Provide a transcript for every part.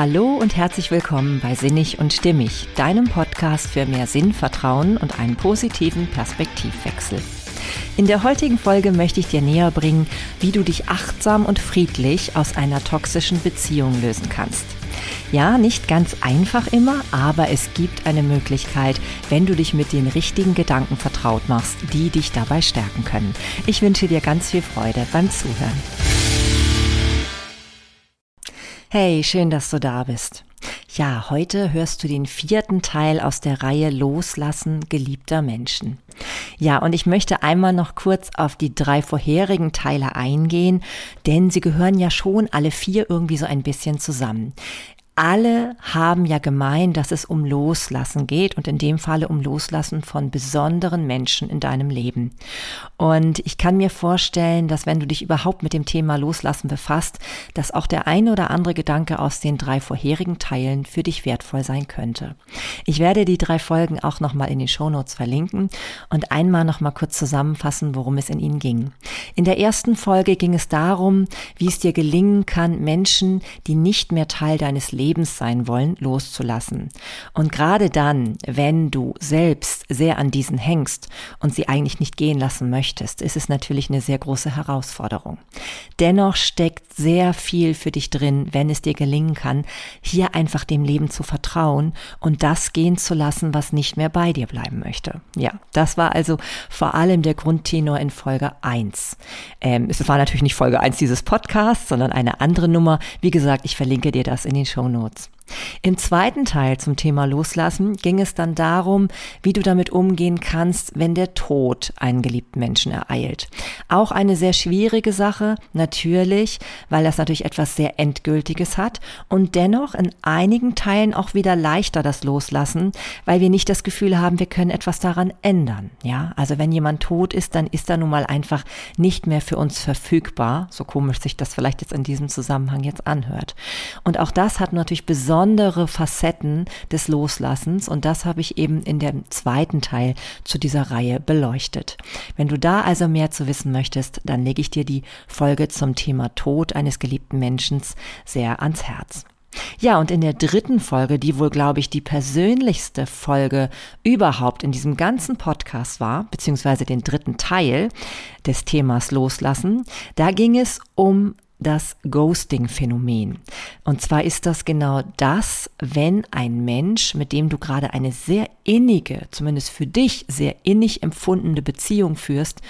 Hallo und herzlich willkommen bei Sinnig und Stimmig, deinem Podcast für mehr Sinn, Vertrauen und einen positiven Perspektivwechsel. In der heutigen Folge möchte ich dir näher bringen, wie du dich achtsam und friedlich aus einer toxischen Beziehung lösen kannst. Ja, nicht ganz einfach immer, aber es gibt eine Möglichkeit, wenn du dich mit den richtigen Gedanken vertraut machst, die dich dabei stärken können. Ich wünsche dir ganz viel Freude beim Zuhören. Hey, schön, dass du da bist. Ja, heute hörst du den vierten Teil aus der Reihe Loslassen geliebter Menschen. Ja, und ich möchte einmal noch kurz auf die drei vorherigen Teile eingehen, denn sie gehören ja schon alle vier irgendwie so ein bisschen zusammen alle haben ja gemeint, dass es um Loslassen geht und in dem Falle um Loslassen von besonderen Menschen in deinem Leben. Und ich kann mir vorstellen, dass wenn du dich überhaupt mit dem Thema Loslassen befasst, dass auch der eine oder andere Gedanke aus den drei vorherigen Teilen für dich wertvoll sein könnte. Ich werde die drei Folgen auch nochmal in den Shownotes verlinken und einmal nochmal kurz zusammenfassen, worum es in ihnen ging. In der ersten Folge ging es darum, wie es dir gelingen kann, Menschen, die nicht mehr Teil deines Lebens Lebens sein wollen, loszulassen. Und gerade dann, wenn du selbst sehr an diesen hängst und sie eigentlich nicht gehen lassen möchtest, ist es natürlich eine sehr große Herausforderung. Dennoch steckt sehr viel für dich drin, wenn es dir gelingen kann, hier einfach dem Leben zu vertrauen und das gehen zu lassen, was nicht mehr bei dir bleiben möchte. Ja, das war also vor allem der Grundtenor in Folge 1. Ähm, es war natürlich nicht Folge 1 dieses Podcasts, sondern eine andere Nummer. Wie gesagt, ich verlinke dir das in den Show Notes. Im zweiten Teil zum Thema Loslassen ging es dann darum, wie du damit umgehen kannst, wenn der Tod einen geliebten Menschen ereilt. Auch eine sehr schwierige Sache, natürlich, weil das natürlich etwas sehr Endgültiges hat und dennoch in einigen Teilen auch wieder leichter das Loslassen, weil wir nicht das Gefühl haben, wir können etwas daran ändern. Ja, also wenn jemand tot ist, dann ist er nun mal einfach nicht mehr für uns verfügbar, so komisch sich das vielleicht jetzt in diesem Zusammenhang jetzt anhört. Und auch das hat natürlich besonders besondere Facetten des Loslassens und das habe ich eben in dem zweiten Teil zu dieser Reihe beleuchtet. Wenn du da also mehr zu wissen möchtest, dann lege ich dir die Folge zum Thema Tod eines geliebten Menschen sehr ans Herz. Ja, und in der dritten Folge, die wohl, glaube ich, die persönlichste Folge überhaupt in diesem ganzen Podcast war, beziehungsweise den dritten Teil des Themas Loslassen, da ging es um das Ghosting-Phänomen. Und zwar ist das genau das, wenn ein Mensch, mit dem du gerade eine sehr innige, zumindest für dich sehr innig empfundene Beziehung führst,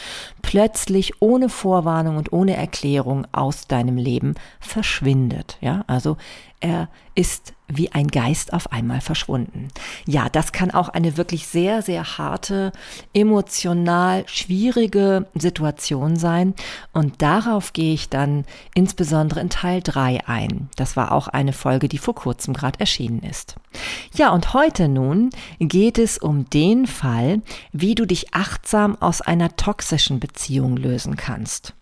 plötzlich ohne Vorwarnung und ohne Erklärung aus deinem Leben verschwindet. Ja, also er ist wie ein Geist auf einmal verschwunden. Ja, das kann auch eine wirklich sehr, sehr harte, emotional schwierige Situation sein. Und darauf gehe ich dann insbesondere in Teil 3 ein. Das war auch eine Folge, die vor kurzem gerade erschienen ist. Ja, und heute nun geht es um den Fall, wie du dich achtsam aus einer toxischen Beziehung lösen kannst.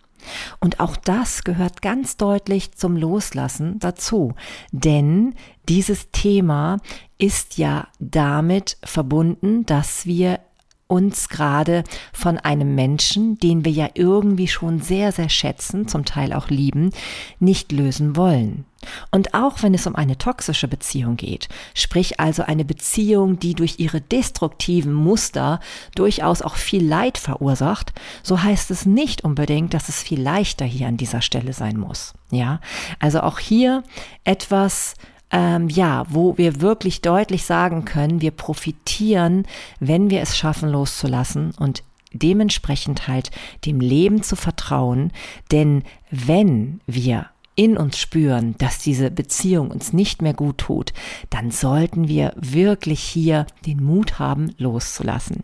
Und auch das gehört ganz deutlich zum Loslassen dazu. Denn dieses Thema ist ja damit verbunden, dass wir uns gerade von einem Menschen, den wir ja irgendwie schon sehr, sehr schätzen, zum Teil auch lieben, nicht lösen wollen. Und auch wenn es um eine toxische Beziehung geht, sprich also eine Beziehung, die durch ihre destruktiven Muster durchaus auch viel Leid verursacht, so heißt es nicht unbedingt, dass es viel leichter hier an dieser Stelle sein muss. Ja, also auch hier etwas, ähm, ja, wo wir wirklich deutlich sagen können, wir profitieren, wenn wir es schaffen, loszulassen und dementsprechend halt dem Leben zu vertrauen. Denn wenn wir in uns spüren, dass diese Beziehung uns nicht mehr gut tut, dann sollten wir wirklich hier den Mut haben, loszulassen.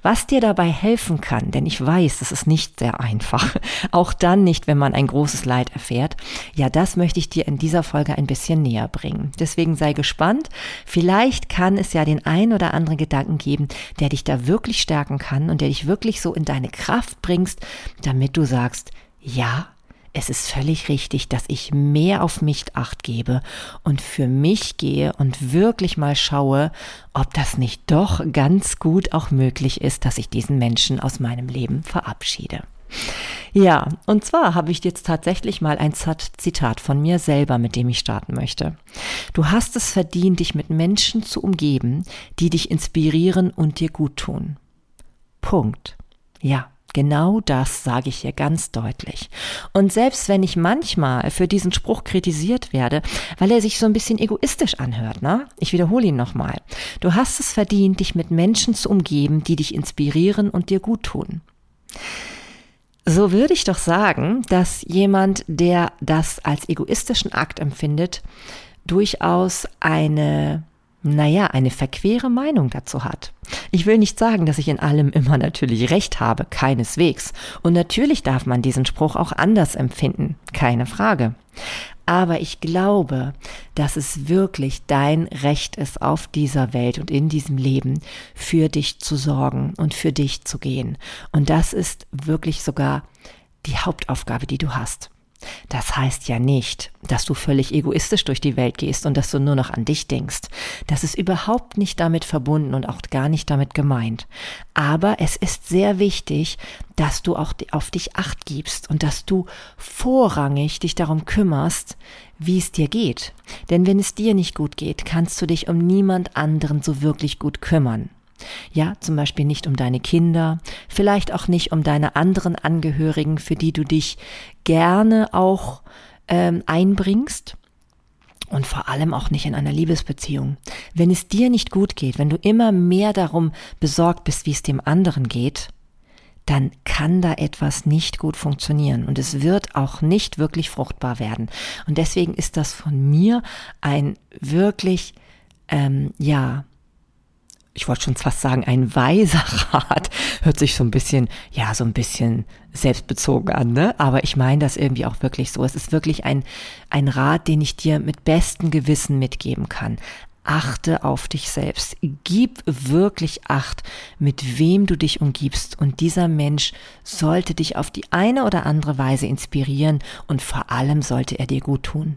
Was dir dabei helfen kann, denn ich weiß, das ist nicht sehr einfach, auch dann nicht, wenn man ein großes Leid erfährt, ja, das möchte ich dir in dieser Folge ein bisschen näher bringen. Deswegen sei gespannt. Vielleicht kann es ja den ein oder anderen Gedanken geben, der dich da wirklich stärken kann und der dich wirklich so in deine Kraft bringst, damit du sagst, ja, es ist völlig richtig, dass ich mehr auf mich acht gebe und für mich gehe und wirklich mal schaue, ob das nicht doch ganz gut auch möglich ist, dass ich diesen Menschen aus meinem Leben verabschiede. Ja, und zwar habe ich jetzt tatsächlich mal ein Zitat von mir selber, mit dem ich starten möchte. Du hast es verdient, dich mit Menschen zu umgeben, die dich inspirieren und dir gut tun. Punkt. Ja, Genau das sage ich hier ganz deutlich. Und selbst wenn ich manchmal für diesen Spruch kritisiert werde, weil er sich so ein bisschen egoistisch anhört, ne? Ich wiederhole ihn nochmal. Du hast es verdient, dich mit Menschen zu umgeben, die dich inspirieren und dir gut tun. So würde ich doch sagen, dass jemand, der das als egoistischen Akt empfindet, durchaus eine naja, eine verquere Meinung dazu hat. Ich will nicht sagen, dass ich in allem immer natürlich recht habe, keineswegs. Und natürlich darf man diesen Spruch auch anders empfinden, keine Frage. Aber ich glaube, dass es wirklich dein Recht ist, auf dieser Welt und in diesem Leben für dich zu sorgen und für dich zu gehen. Und das ist wirklich sogar die Hauptaufgabe, die du hast. Das heißt ja nicht, dass du völlig egoistisch durch die Welt gehst und dass du nur noch an dich denkst. Das ist überhaupt nicht damit verbunden und auch gar nicht damit gemeint. Aber es ist sehr wichtig, dass du auch auf dich acht gibst und dass du vorrangig dich darum kümmerst, wie es dir geht. Denn wenn es dir nicht gut geht, kannst du dich um niemand anderen so wirklich gut kümmern. Ja, zum Beispiel nicht um deine Kinder, vielleicht auch nicht um deine anderen Angehörigen, für die du dich gerne auch ähm, einbringst und vor allem auch nicht in einer Liebesbeziehung. Wenn es dir nicht gut geht, wenn du immer mehr darum besorgt bist, wie es dem anderen geht, dann kann da etwas nicht gut funktionieren und es wird auch nicht wirklich fruchtbar werden. Und deswegen ist das von mir ein wirklich, ähm, ja, ich wollte schon fast sagen, ein weiser Rat. Hört sich so ein bisschen, ja, so ein bisschen selbstbezogen an, ne? Aber ich meine das irgendwie auch wirklich so. Es ist wirklich ein, ein Rat, den ich dir mit bestem Gewissen mitgeben kann achte auf dich selbst. Gib wirklich Acht, mit wem du dich umgibst. Und dieser Mensch sollte dich auf die eine oder andere Weise inspirieren und vor allem sollte er dir gut tun.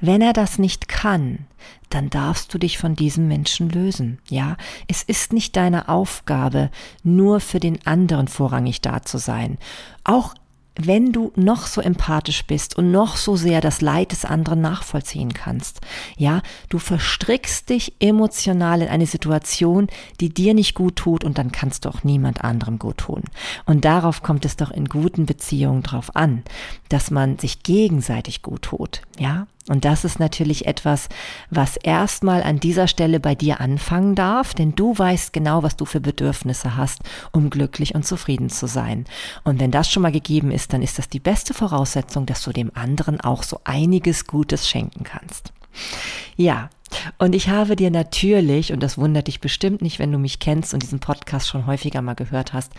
Wenn er das nicht kann, dann darfst du dich von diesem Menschen lösen. Ja, es ist nicht deine Aufgabe, nur für den anderen vorrangig da zu sein. Auch wenn du noch so empathisch bist und noch so sehr das Leid des anderen nachvollziehen kannst. Ja, du verstrickst dich emotional in eine Situation, die dir nicht gut tut und dann kannst du auch niemand anderem gut tun. Und darauf kommt es doch in guten Beziehungen drauf an, dass man sich gegenseitig gut tut. Ja, und das ist natürlich etwas, was erstmal an dieser Stelle bei dir anfangen darf, denn du weißt genau, was du für Bedürfnisse hast, um glücklich und zufrieden zu sein. Und wenn das schon mal gegeben ist, dann ist das die beste Voraussetzung, dass du dem anderen auch so einiges Gutes schenken kannst. Ja, und ich habe dir natürlich, und das wundert dich bestimmt nicht, wenn du mich kennst und diesen Podcast schon häufiger mal gehört hast,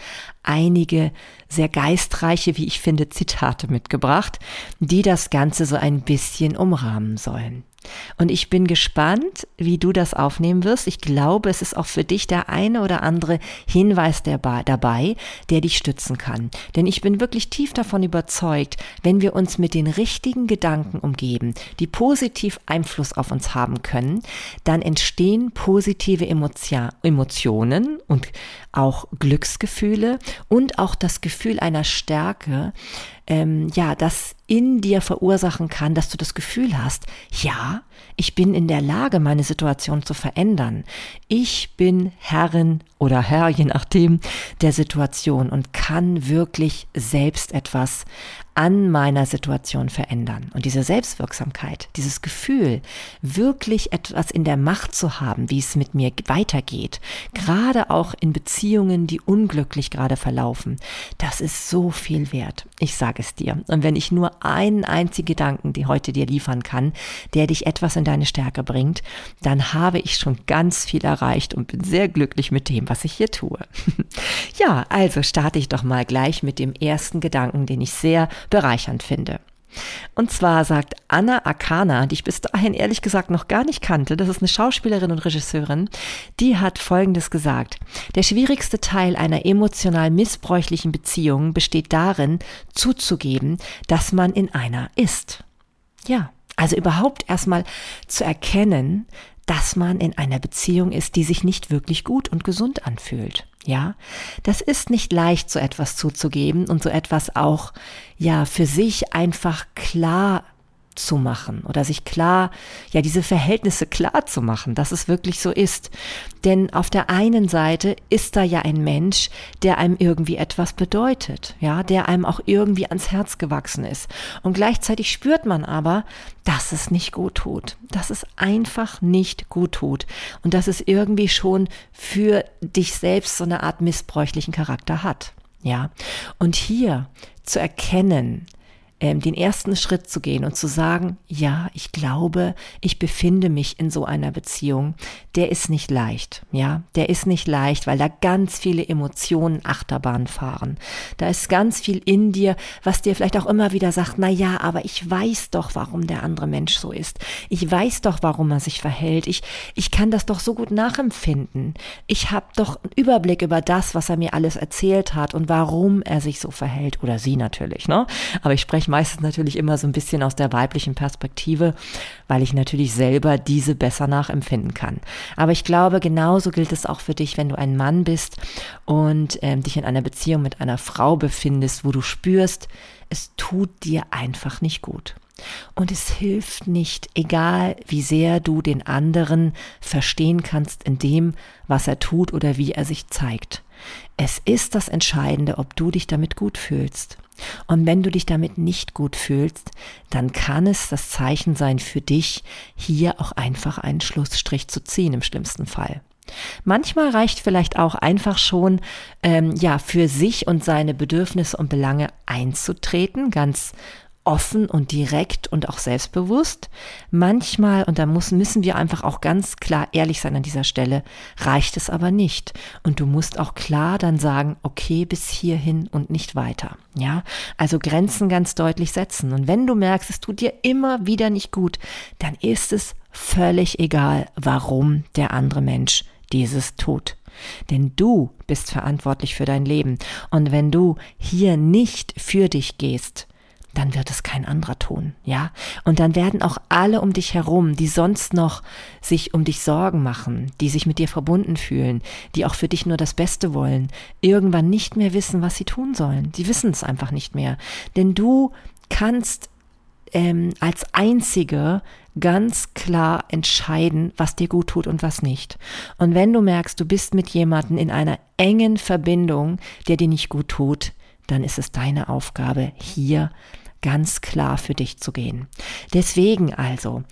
einige sehr geistreiche, wie ich finde, Zitate mitgebracht, die das Ganze so ein bisschen umrahmen sollen. Und ich bin gespannt, wie du das aufnehmen wirst. Ich glaube, es ist auch für dich der eine oder andere Hinweis dabei, der dich stützen kann. Denn ich bin wirklich tief davon überzeugt, wenn wir uns mit den richtigen Gedanken umgeben, die positiv Einfluss auf uns haben können, dann entstehen positive Emotionen und auch Glücksgefühle und auch das Gefühl einer Stärke, ähm, ja, das in dir verursachen kann, dass du das Gefühl hast, ja, ich bin in der Lage, meine Situation zu verändern. Ich bin Herrin oder Herr, je nachdem, der Situation und kann wirklich selbst etwas an meiner Situation verändern. Und diese Selbstwirksamkeit, dieses Gefühl, wirklich etwas in der Macht zu haben, wie es mit mir weitergeht, gerade auch in Beziehungen, die unglücklich gerade verlaufen, das ist so viel wert. Ich sage es dir. Und wenn ich nur einen einzigen Gedanken, die heute dir liefern kann, der dich etwas in deine Stärke bringt, dann habe ich schon ganz viel erreicht und bin sehr glücklich mit dem, was ich hier tue. ja, also starte ich doch mal gleich mit dem ersten Gedanken, den ich sehr bereichernd finde. Und zwar sagt Anna Akana, die ich bis dahin ehrlich gesagt noch gar nicht kannte, das ist eine Schauspielerin und Regisseurin, die hat Folgendes gesagt. Der schwierigste Teil einer emotional missbräuchlichen Beziehung besteht darin, zuzugeben, dass man in einer ist. Ja, also überhaupt erstmal zu erkennen, dass man in einer Beziehung ist, die sich nicht wirklich gut und gesund anfühlt. Ja, das ist nicht leicht, so etwas zuzugeben und so etwas auch, ja, für sich einfach klar zu machen oder sich klar, ja, diese Verhältnisse klar zu machen, dass es wirklich so ist. Denn auf der einen Seite ist da ja ein Mensch, der einem irgendwie etwas bedeutet, ja, der einem auch irgendwie ans Herz gewachsen ist. Und gleichzeitig spürt man aber, dass es nicht gut tut, dass es einfach nicht gut tut und dass es irgendwie schon für dich selbst so eine Art missbräuchlichen Charakter hat. Ja, und hier zu erkennen, ähm, den ersten Schritt zu gehen und zu sagen, ja, ich glaube, ich befinde mich in so einer Beziehung, der ist nicht leicht, ja, der ist nicht leicht, weil da ganz viele Emotionen Achterbahn fahren. Da ist ganz viel in dir, was dir vielleicht auch immer wieder sagt, na ja, aber ich weiß doch, warum der andere Mensch so ist. Ich weiß doch, warum er sich verhält. Ich, ich kann das doch so gut nachempfinden. Ich habe doch einen Überblick über das, was er mir alles erzählt hat und warum er sich so verhält. Oder sie natürlich, ne? Aber ich spreche meistens natürlich immer so ein bisschen aus der weiblichen Perspektive, weil ich natürlich selber diese besser nachempfinden kann. Aber ich glaube, genauso gilt es auch für dich, wenn du ein Mann bist und ähm, dich in einer Beziehung mit einer Frau befindest, wo du spürst, es tut dir einfach nicht gut. Und es hilft nicht, egal wie sehr du den anderen verstehen kannst in dem, was er tut oder wie er sich zeigt. Es ist das Entscheidende, ob du dich damit gut fühlst. Und wenn du dich damit nicht gut fühlst, dann kann es das Zeichen sein für dich, hier auch einfach einen Schlussstrich zu ziehen im schlimmsten Fall. Manchmal reicht vielleicht auch einfach schon, ähm, ja, für sich und seine Bedürfnisse und Belange einzutreten, ganz offen und direkt und auch selbstbewusst. Manchmal, und da muss, müssen wir einfach auch ganz klar ehrlich sein an dieser Stelle, reicht es aber nicht. Und du musst auch klar dann sagen, okay, bis hierhin und nicht weiter. Ja, also Grenzen ganz deutlich setzen. Und wenn du merkst, es tut dir immer wieder nicht gut, dann ist es völlig egal, warum der andere Mensch dieses tut. Denn du bist verantwortlich für dein Leben. Und wenn du hier nicht für dich gehst, dann wird es kein anderer tun, ja? Und dann werden auch alle um dich herum, die sonst noch sich um dich Sorgen machen, die sich mit dir verbunden fühlen, die auch für dich nur das Beste wollen, irgendwann nicht mehr wissen, was sie tun sollen. Die wissen es einfach nicht mehr. Denn du kannst ähm, als Einzige ganz klar entscheiden, was dir gut tut und was nicht. Und wenn du merkst, du bist mit jemandem in einer engen Verbindung, der dir nicht gut tut, dann ist es deine Aufgabe, hier ganz klar für dich zu gehen. Deswegen also,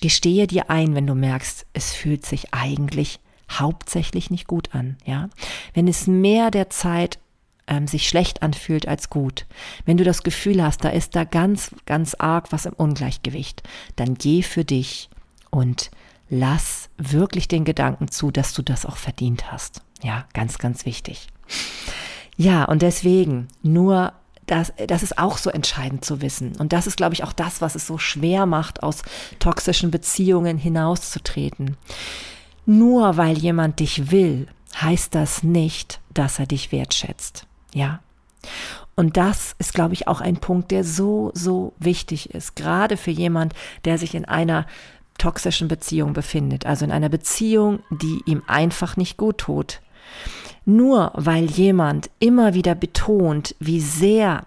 gestehe dir ein, wenn du merkst, es fühlt sich eigentlich hauptsächlich nicht gut an, ja. Wenn es mehr der Zeit ähm, sich schlecht anfühlt als gut, wenn du das Gefühl hast, da ist da ganz, ganz arg was im Ungleichgewicht, dann geh für dich und lass wirklich den Gedanken zu, dass du das auch verdient hast. Ja, ganz, ganz wichtig. Ja, und deswegen nur das, das ist auch so entscheidend zu wissen. Und das ist, glaube ich, auch das, was es so schwer macht, aus toxischen Beziehungen hinauszutreten. Nur weil jemand dich will, heißt das nicht, dass er dich wertschätzt. Ja. Und das ist, glaube ich, auch ein Punkt, der so, so wichtig ist, gerade für jemand, der sich in einer toxischen Beziehung befindet, also in einer Beziehung, die ihm einfach nicht gut tut. Nur weil jemand immer wieder betont, wie sehr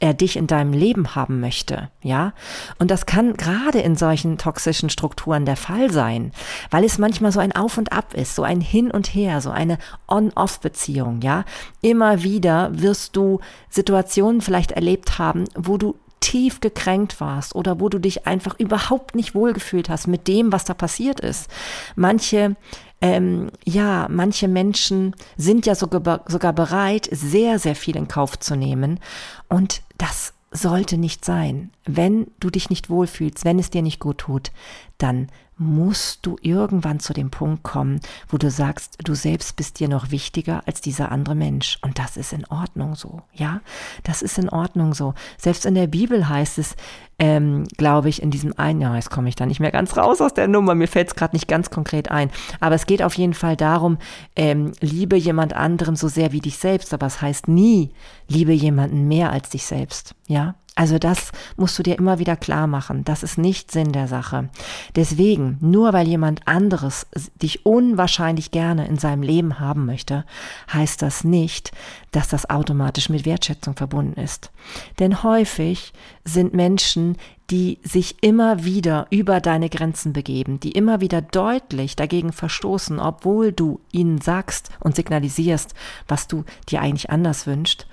er dich in deinem Leben haben möchte, ja? Und das kann gerade in solchen toxischen Strukturen der Fall sein, weil es manchmal so ein Auf und Ab ist, so ein Hin und Her, so eine On-Off-Beziehung, ja? Immer wieder wirst du Situationen vielleicht erlebt haben, wo du tief gekränkt warst oder wo du dich einfach überhaupt nicht wohlgefühlt hast mit dem, was da passiert ist. Manche ähm, ja, manche Menschen sind ja sogar, sogar bereit, sehr, sehr viel in Kauf zu nehmen. Und das sollte nicht sein. Wenn du dich nicht wohlfühlst, wenn es dir nicht gut tut, dann musst du irgendwann zu dem Punkt kommen, wo du sagst, du selbst bist dir noch wichtiger als dieser andere Mensch. Und das ist in Ordnung so, ja? Das ist in Ordnung so. Selbst in der Bibel heißt es, ähm, glaube ich, in diesem einen, ja, jetzt komme ich da nicht mehr ganz raus aus der Nummer, mir fällt es gerade nicht ganz konkret ein. Aber es geht auf jeden Fall darum, ähm, liebe jemand anderen so sehr wie dich selbst, aber es heißt nie, liebe jemanden mehr als dich selbst, ja? Also das musst du dir immer wieder klar machen. Das ist nicht Sinn der Sache. Deswegen, nur weil jemand anderes dich unwahrscheinlich gerne in seinem Leben haben möchte, heißt das nicht, dass das automatisch mit Wertschätzung verbunden ist. Denn häufig sind Menschen, die sich immer wieder über deine Grenzen begeben, die immer wieder deutlich dagegen verstoßen, obwohl du ihnen sagst und signalisierst, was du dir eigentlich anders wünscht.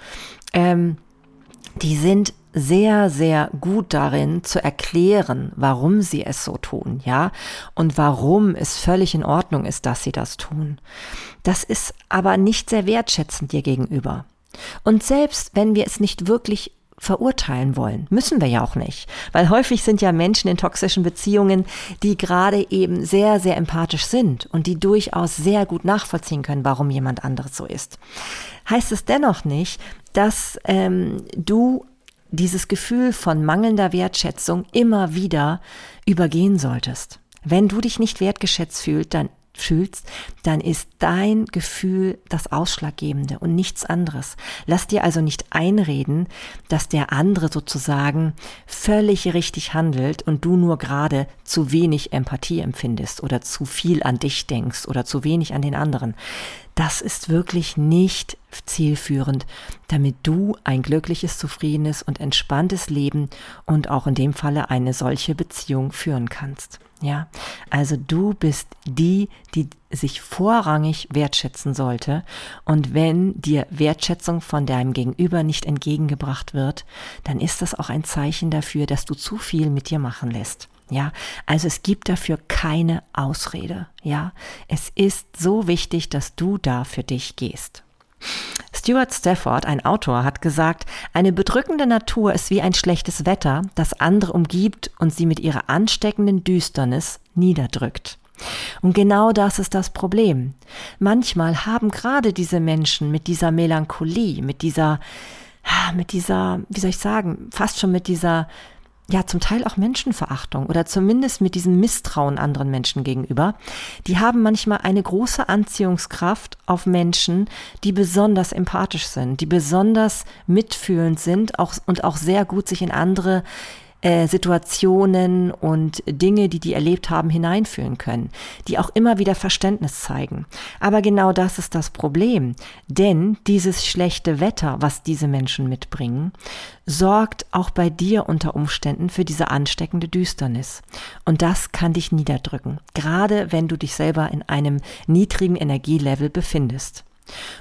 Ähm, die sind sehr, sehr gut darin zu erklären, warum sie es so tun, ja, und warum es völlig in Ordnung ist, dass sie das tun. Das ist aber nicht sehr wertschätzend dir gegenüber. Und selbst wenn wir es nicht wirklich verurteilen wollen. Müssen wir ja auch nicht. Weil häufig sind ja Menschen in toxischen Beziehungen, die gerade eben sehr, sehr empathisch sind und die durchaus sehr gut nachvollziehen können, warum jemand anderes so ist. Heißt es dennoch nicht, dass ähm, du dieses Gefühl von mangelnder Wertschätzung immer wieder übergehen solltest. Wenn du dich nicht wertgeschätzt fühlst, dann fühlst, dann ist dein Gefühl das Ausschlaggebende und nichts anderes. Lass dir also nicht einreden, dass der andere sozusagen völlig richtig handelt und du nur gerade zu wenig Empathie empfindest oder zu viel an dich denkst oder zu wenig an den anderen. Das ist wirklich nicht zielführend, damit du ein glückliches, zufriedenes und entspanntes Leben und auch in dem Falle eine solche Beziehung führen kannst. Ja, also du bist die, die sich vorrangig wertschätzen sollte. Und wenn dir Wertschätzung von deinem Gegenüber nicht entgegengebracht wird, dann ist das auch ein Zeichen dafür, dass du zu viel mit dir machen lässt. Ja, also es gibt dafür keine Ausrede. Ja, es ist so wichtig, dass du da für dich gehst. Stuart Stafford, ein Autor, hat gesagt, eine bedrückende Natur ist wie ein schlechtes Wetter, das andere umgibt und sie mit ihrer ansteckenden Düsternis niederdrückt. Und genau das ist das Problem. Manchmal haben gerade diese Menschen mit dieser Melancholie, mit dieser, mit dieser, wie soll ich sagen, fast schon mit dieser ja zum Teil auch Menschenverachtung oder zumindest mit diesem Misstrauen anderen Menschen gegenüber. Die haben manchmal eine große Anziehungskraft auf Menschen, die besonders empathisch sind, die besonders mitfühlend sind auch, und auch sehr gut sich in andere äh, Situationen und Dinge, die die erlebt haben, hineinfühlen können, die auch immer wieder Verständnis zeigen. Aber genau das ist das Problem, denn dieses schlechte Wetter, was diese Menschen mitbringen, sorgt auch bei dir unter Umständen für diese ansteckende Düsternis. Und das kann dich niederdrücken, gerade wenn du dich selber in einem niedrigen Energielevel befindest.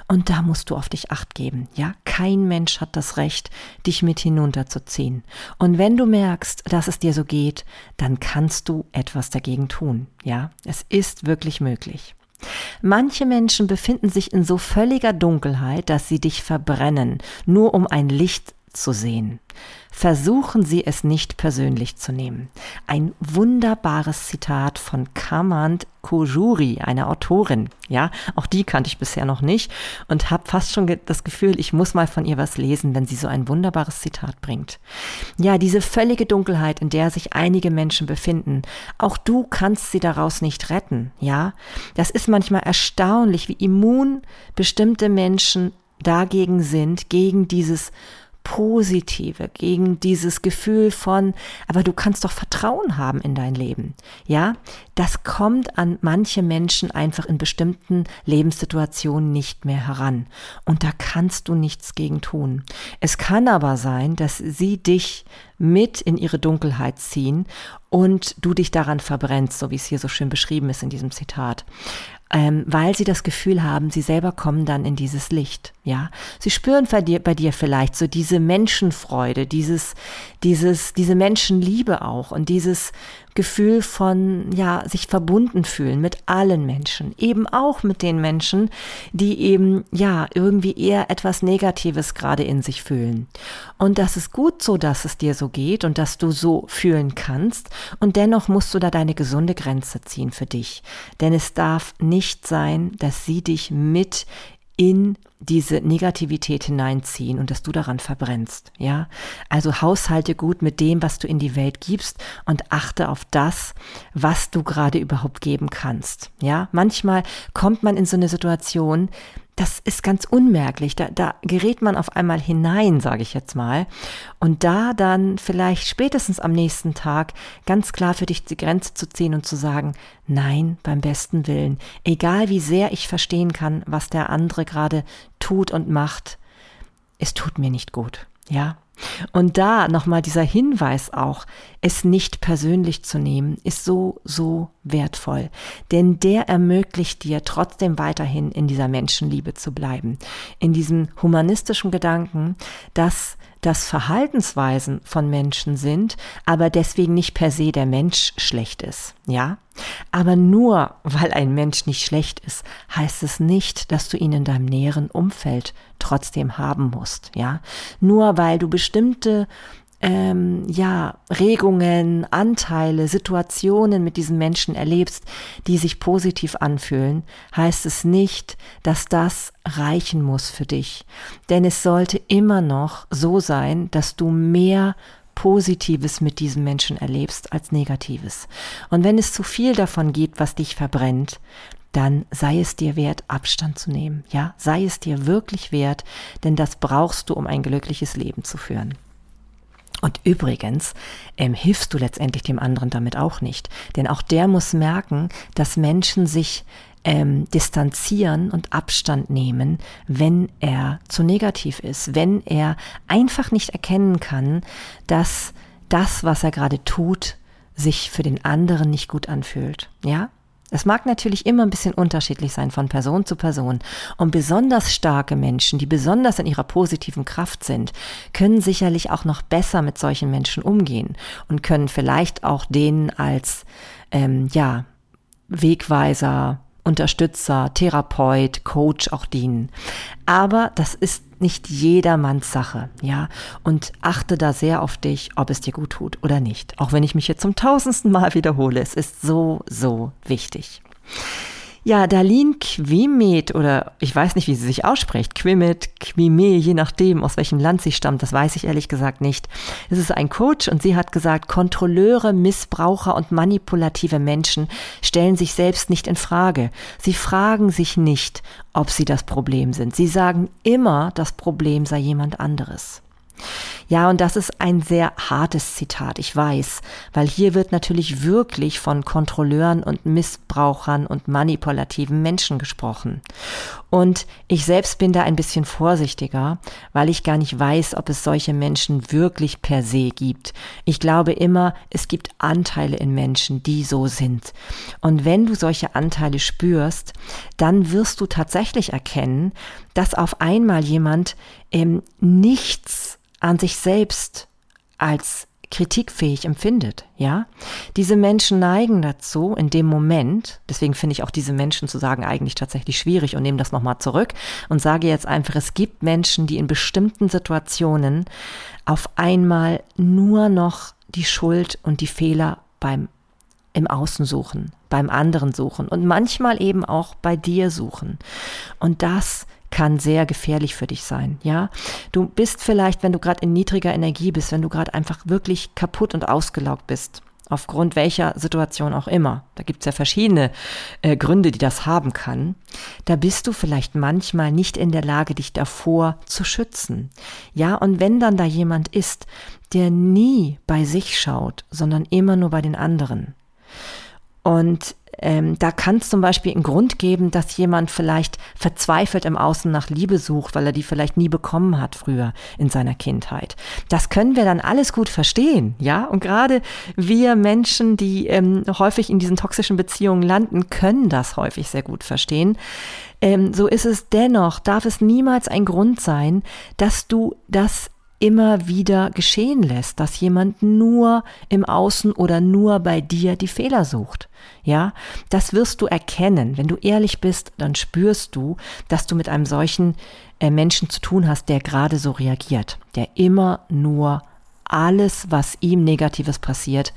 Und da musst du auf dich acht geben. Ja, kein Mensch hat das Recht, dich mit hinunterzuziehen. Und wenn du merkst, dass es dir so geht, dann kannst du etwas dagegen tun. Ja, es ist wirklich möglich. Manche Menschen befinden sich in so völliger Dunkelheit, dass sie dich verbrennen, nur um ein Licht zu sehen. Versuchen Sie es nicht persönlich zu nehmen. Ein wunderbares Zitat von Kamand Kojuri, einer Autorin. Ja, auch die kannte ich bisher noch nicht und habe fast schon das Gefühl, ich muss mal von ihr was lesen, wenn sie so ein wunderbares Zitat bringt. Ja, diese völlige Dunkelheit, in der sich einige Menschen befinden, auch du kannst sie daraus nicht retten. Ja, das ist manchmal erstaunlich, wie immun bestimmte Menschen dagegen sind, gegen dieses Positive, gegen dieses Gefühl von, aber du kannst doch Vertrauen haben in dein Leben. Ja, das kommt an manche Menschen einfach in bestimmten Lebenssituationen nicht mehr heran. Und da kannst du nichts gegen tun. Es kann aber sein, dass sie dich mit in ihre Dunkelheit ziehen und du dich daran verbrennst, so wie es hier so schön beschrieben ist in diesem Zitat ähm, weil sie das Gefühl haben, sie selber kommen dann in dieses Licht. Ja, sie spüren bei dir, bei dir vielleicht so diese Menschenfreude, dieses, dieses, diese Menschenliebe auch und dieses Gefühl von, ja, sich verbunden fühlen mit allen Menschen, eben auch mit den Menschen, die eben, ja, irgendwie eher etwas Negatives gerade in sich fühlen. Und das ist gut so, dass es dir so geht und dass du so fühlen kannst. Und dennoch musst du da deine gesunde Grenze ziehen für dich. Denn es darf nicht sein, dass sie dich mit in diese Negativität hineinziehen und dass du daran verbrennst, ja? Also haushalte gut mit dem, was du in die Welt gibst und achte auf das, was du gerade überhaupt geben kannst, ja? Manchmal kommt man in so eine Situation, das ist ganz unmerklich. Da, da gerät man auf einmal hinein, sage ich jetzt mal. Und da dann vielleicht spätestens am nächsten Tag ganz klar für dich die Grenze zu ziehen und zu sagen, nein, beim besten Willen. Egal wie sehr ich verstehen kann, was der andere gerade tut und macht, es tut mir nicht gut. Ja, und da nochmal dieser Hinweis auch, es nicht persönlich zu nehmen, ist so, so wertvoll. Denn der ermöglicht dir trotzdem weiterhin in dieser Menschenliebe zu bleiben. In diesem humanistischen Gedanken, dass das Verhaltensweisen von Menschen sind, aber deswegen nicht per se der Mensch schlecht ist. Ja? Aber nur weil ein Mensch nicht schlecht ist, heißt es nicht, dass du ihn in deinem näheren Umfeld trotzdem haben musst. Ja? Nur weil du bestimmte ähm, ja, Regungen, Anteile, Situationen mit diesen Menschen erlebst, die sich positiv anfühlen, heißt es nicht, dass das reichen muss für dich. Denn es sollte immer noch so sein, dass du mehr Positives mit diesem Menschen erlebst als Negatives. Und wenn es zu viel davon gibt, was dich verbrennt, dann sei es dir wert, Abstand zu nehmen. Ja, sei es dir wirklich wert, denn das brauchst du, um ein glückliches Leben zu führen. Und übrigens ähm, hilfst du letztendlich dem anderen damit auch nicht. Denn auch der muss merken, dass Menschen sich ähm, distanzieren und Abstand nehmen, wenn er zu negativ ist, wenn er einfach nicht erkennen kann, dass das, was er gerade tut, sich für den anderen nicht gut anfühlt. Ja? Es mag natürlich immer ein bisschen unterschiedlich sein von Person zu Person. Und besonders starke Menschen, die besonders in ihrer positiven Kraft sind, können sicherlich auch noch besser mit solchen Menschen umgehen und können vielleicht auch denen als, ähm, ja, Wegweiser, Unterstützer, Therapeut, Coach auch dienen. Aber das ist nicht jedermanns Sache, ja. Und achte da sehr auf dich, ob es dir gut tut oder nicht. Auch wenn ich mich jetzt zum tausendsten Mal wiederhole, es ist so, so wichtig. Ja, Darlene Quimet oder ich weiß nicht, wie sie sich ausspricht, Quimet, Quime, je nachdem, aus welchem Land sie stammt, das weiß ich ehrlich gesagt nicht. Es ist ein Coach und sie hat gesagt, Kontrolleure, Missbraucher und manipulative Menschen stellen sich selbst nicht in Frage. Sie fragen sich nicht, ob sie das Problem sind. Sie sagen immer, das Problem sei jemand anderes. Ja, und das ist ein sehr hartes Zitat, ich weiß, weil hier wird natürlich wirklich von Kontrolleuren und Missbrauchern und manipulativen Menschen gesprochen. Und ich selbst bin da ein bisschen vorsichtiger, weil ich gar nicht weiß, ob es solche Menschen wirklich per se gibt. Ich glaube immer, es gibt Anteile in Menschen, die so sind. Und wenn du solche Anteile spürst, dann wirst du tatsächlich erkennen, dass auf einmal jemand ähm, nichts an sich selbst als kritikfähig empfindet, ja? Diese Menschen neigen dazu in dem Moment, deswegen finde ich auch diese Menschen zu sagen eigentlich tatsächlich schwierig und nehme das nochmal zurück und sage jetzt einfach, es gibt Menschen, die in bestimmten Situationen auf einmal nur noch die Schuld und die Fehler beim im Außen suchen, beim anderen suchen und manchmal eben auch bei dir suchen. Und das kann sehr gefährlich für dich sein, ja? Du bist vielleicht, wenn du gerade in niedriger Energie bist, wenn du gerade einfach wirklich kaputt und ausgelaugt bist, aufgrund welcher Situation auch immer, da gibt's ja verschiedene äh, Gründe, die das haben kann, da bist du vielleicht manchmal nicht in der Lage, dich davor zu schützen. Ja, und wenn dann da jemand ist, der nie bei sich schaut, sondern immer nur bei den anderen. Und ähm, da kann es zum Beispiel einen Grund geben, dass jemand vielleicht verzweifelt im Außen nach Liebe sucht, weil er die vielleicht nie bekommen hat früher in seiner Kindheit. Das können wir dann alles gut verstehen, ja. Und gerade wir Menschen, die ähm, häufig in diesen toxischen Beziehungen landen, können das häufig sehr gut verstehen. Ähm, so ist es dennoch, darf es niemals ein Grund sein, dass du das immer wieder geschehen lässt, dass jemand nur im Außen oder nur bei dir die Fehler sucht. Ja, das wirst du erkennen. Wenn du ehrlich bist, dann spürst du, dass du mit einem solchen äh, Menschen zu tun hast, der gerade so reagiert, der immer nur alles, was ihm Negatives passiert,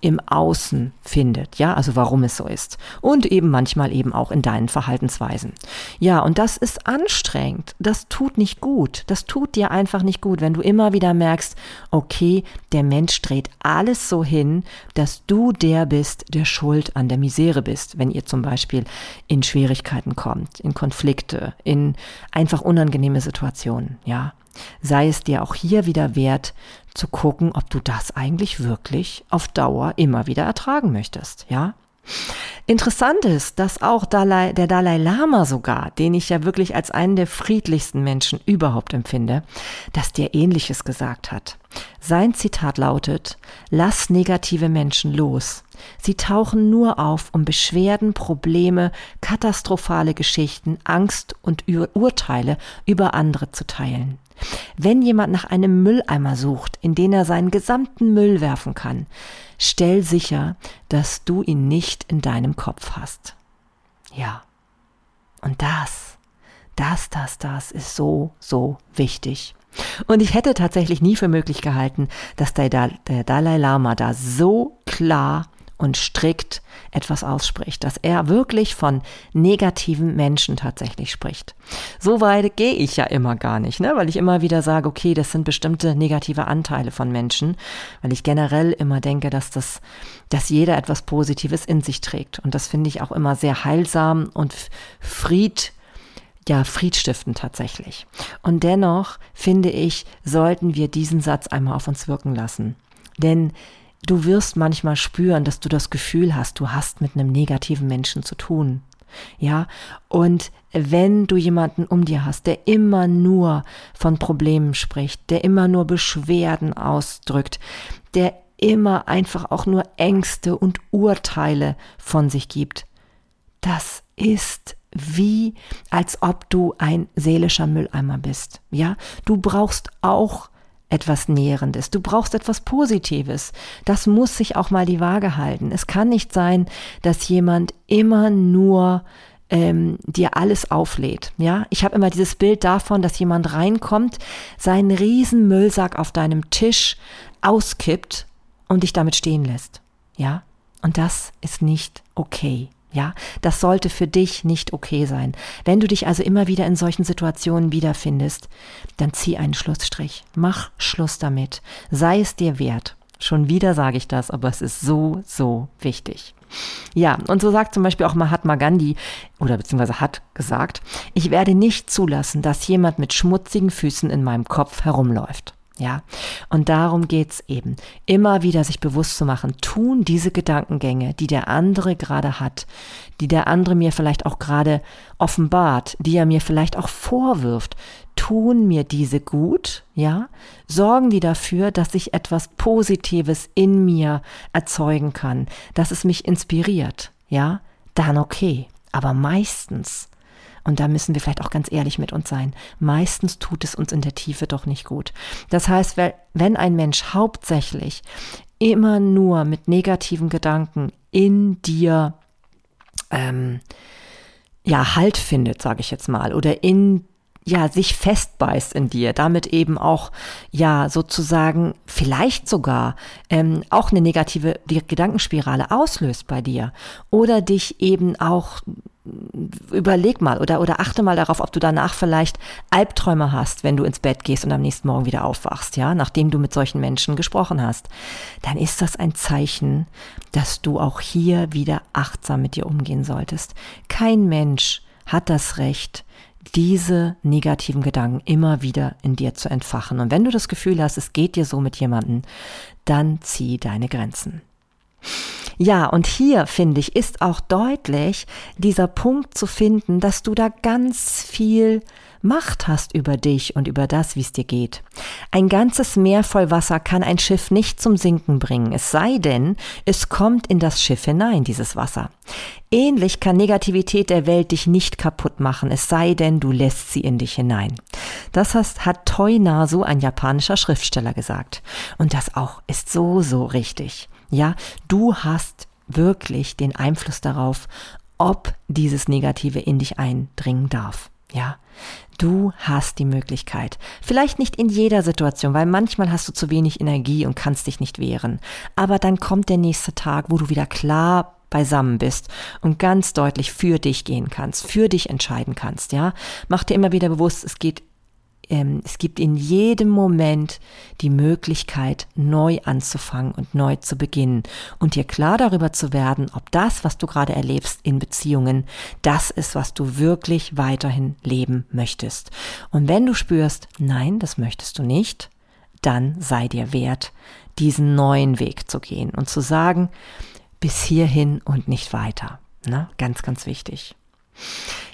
im Außen findet. Ja, also warum es so ist. Und eben manchmal eben auch in deinen Verhaltensweisen. Ja, und das ist anstrengend. Das tut nicht gut. Das tut dir einfach nicht gut, wenn du immer wieder merkst, okay, der Mensch dreht alles so hin, dass du der bist, der schuld an der Misere bist, wenn ihr zum Beispiel in Schwierigkeiten kommt, in Konflikte, in einfach unangenehme Situationen. Ja, sei es dir auch hier wieder wert, zu gucken, ob du das eigentlich wirklich auf Dauer immer wieder ertragen möchtest, ja? Interessant ist, dass auch Dalai, der Dalai Lama sogar, den ich ja wirklich als einen der friedlichsten Menschen überhaupt empfinde, dass der ähnliches gesagt hat. Sein Zitat lautet, lass negative Menschen los. Sie tauchen nur auf, um Beschwerden, Probleme, katastrophale Geschichten, Angst und Urteile über andere zu teilen. Wenn jemand nach einem Mülleimer sucht, in den er seinen gesamten Müll werfen kann, stell sicher, dass du ihn nicht in deinem Kopf hast. Ja. Und das, das, das, das ist so, so wichtig. Und ich hätte tatsächlich nie für möglich gehalten, dass der, der Dalai Lama da so klar und strikt etwas ausspricht, dass er wirklich von negativen Menschen tatsächlich spricht. So weit gehe ich ja immer gar nicht, ne? weil ich immer wieder sage, okay, das sind bestimmte negative Anteile von Menschen, weil ich generell immer denke, dass das, dass jeder etwas Positives in sich trägt. Und das finde ich auch immer sehr heilsam und Fried, ja, friedstiftend tatsächlich. Und dennoch finde ich, sollten wir diesen Satz einmal auf uns wirken lassen. Denn Du wirst manchmal spüren, dass du das Gefühl hast, du hast mit einem negativen Menschen zu tun. Ja, und wenn du jemanden um dir hast, der immer nur von Problemen spricht, der immer nur Beschwerden ausdrückt, der immer einfach auch nur Ängste und Urteile von sich gibt, das ist wie als ob du ein seelischer Mülleimer bist. Ja, du brauchst auch etwas Nährendes. Du brauchst etwas Positives. Das muss sich auch mal die Waage halten. Es kann nicht sein, dass jemand immer nur ähm, dir alles auflädt. Ja, ich habe immer dieses Bild davon, dass jemand reinkommt, seinen riesen Müllsack auf deinem Tisch auskippt und dich damit stehen lässt. Ja, und das ist nicht okay. Ja, das sollte für dich nicht okay sein. Wenn du dich also immer wieder in solchen Situationen wiederfindest, dann zieh einen Schlussstrich. Mach Schluss damit. Sei es dir wert. Schon wieder sage ich das, aber es ist so, so wichtig. Ja, und so sagt zum Beispiel auch Mahatma Gandhi, oder beziehungsweise hat gesagt, ich werde nicht zulassen, dass jemand mit schmutzigen Füßen in meinem Kopf herumläuft. Ja, und darum geht's eben. Immer wieder sich bewusst zu machen, tun diese Gedankengänge, die der andere gerade hat, die der andere mir vielleicht auch gerade offenbart, die er mir vielleicht auch vorwirft, tun mir diese gut, ja? Sorgen die dafür, dass ich etwas Positives in mir erzeugen kann, dass es mich inspiriert, ja? Dann okay. Aber meistens und da müssen wir vielleicht auch ganz ehrlich mit uns sein. Meistens tut es uns in der Tiefe doch nicht gut. Das heißt, wenn ein Mensch hauptsächlich immer nur mit negativen Gedanken in dir ähm, ja Halt findet, sage ich jetzt mal, oder in ja, sich festbeißt in dir, damit eben auch, ja, sozusagen vielleicht sogar ähm, auch eine negative Gedankenspirale auslöst bei dir oder dich eben auch überleg mal oder, oder achte mal darauf, ob du danach vielleicht Albträume hast, wenn du ins Bett gehst und am nächsten Morgen wieder aufwachst, ja, nachdem du mit solchen Menschen gesprochen hast, dann ist das ein Zeichen, dass du auch hier wieder achtsam mit dir umgehen solltest. Kein Mensch hat das Recht, diese negativen Gedanken immer wieder in dir zu entfachen. Und wenn du das Gefühl hast, es geht dir so mit jemandem, dann zieh deine Grenzen. Ja, und hier finde ich, ist auch deutlich dieser Punkt zu finden, dass du da ganz viel Macht hast über dich und über das, wie es dir geht. Ein ganzes Meer voll Wasser kann ein Schiff nicht zum Sinken bringen, es sei denn, es kommt in das Schiff hinein, dieses Wasser. Ähnlich kann Negativität der Welt dich nicht kaputt machen, es sei denn, du lässt sie in dich hinein. Das hat Toi Nasu, ein japanischer Schriftsteller, gesagt. Und das auch ist so, so richtig. Ja, du hast wirklich den Einfluss darauf, ob dieses Negative in dich eindringen darf. Ja, du hast die Möglichkeit. Vielleicht nicht in jeder Situation, weil manchmal hast du zu wenig Energie und kannst dich nicht wehren. Aber dann kommt der nächste Tag, wo du wieder klar beisammen bist und ganz deutlich für dich gehen kannst, für dich entscheiden kannst, ja. Mach dir immer wieder bewusst, es geht es gibt in jedem Moment die Möglichkeit, neu anzufangen und neu zu beginnen und dir klar darüber zu werden, ob das, was du gerade erlebst in Beziehungen, das ist, was du wirklich weiterhin leben möchtest. Und wenn du spürst, nein, das möchtest du nicht, dann sei dir wert, diesen neuen Weg zu gehen und zu sagen, bis hierhin und nicht weiter. Na, ganz, ganz wichtig.